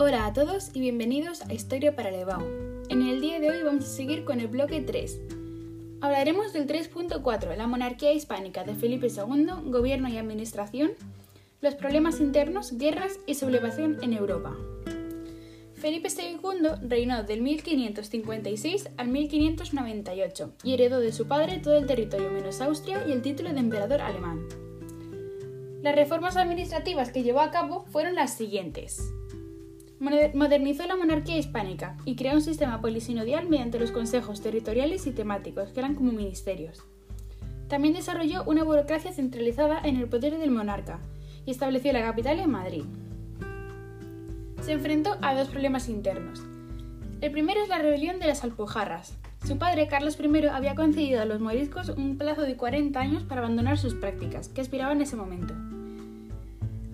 a todos y bienvenidos a Historia para Levao. En el día de hoy vamos a seguir con el bloque 3. Hablaremos del 3.4, la monarquía hispánica de Felipe II, gobierno y administración, los problemas internos, guerras y sublevación en Europa. Felipe II reinó del 1556 al 1598 y heredó de su padre todo el territorio menos Austria y el título de emperador alemán. Las reformas administrativas que llevó a cabo fueron las siguientes. Modernizó la monarquía hispánica y creó un sistema polisinodial mediante los consejos territoriales y temáticos, que eran como ministerios. También desarrolló una burocracia centralizada en el poder del monarca y estableció la capital en Madrid. Se enfrentó a dos problemas internos. El primero es la rebelión de las Alpujarras. Su padre, Carlos I, había concedido a los moriscos un plazo de 40 años para abandonar sus prácticas, que aspiraban en ese momento.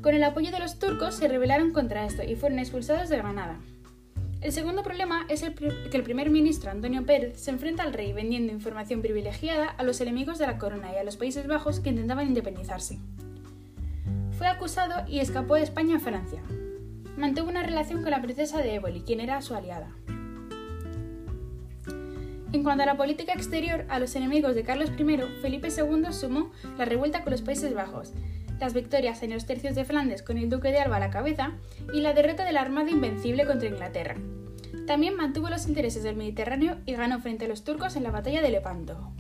Con el apoyo de los turcos se rebelaron contra esto y fueron expulsados de Granada. El segundo problema es que el primer ministro Antonio Pérez se enfrenta al rey vendiendo información privilegiada a los enemigos de la corona y a los Países Bajos que intentaban independizarse. Fue acusado y escapó de España a Francia. Mantuvo una relación con la princesa de Éboli, quien era su aliada. En cuanto a la política exterior, a los enemigos de Carlos I, Felipe II sumó la revuelta con los Países Bajos, las victorias en los tercios de Flandes con el duque de Alba a la cabeza y la derrota de la Armada Invencible contra Inglaterra. También mantuvo los intereses del Mediterráneo y ganó frente a los turcos en la batalla de Lepanto.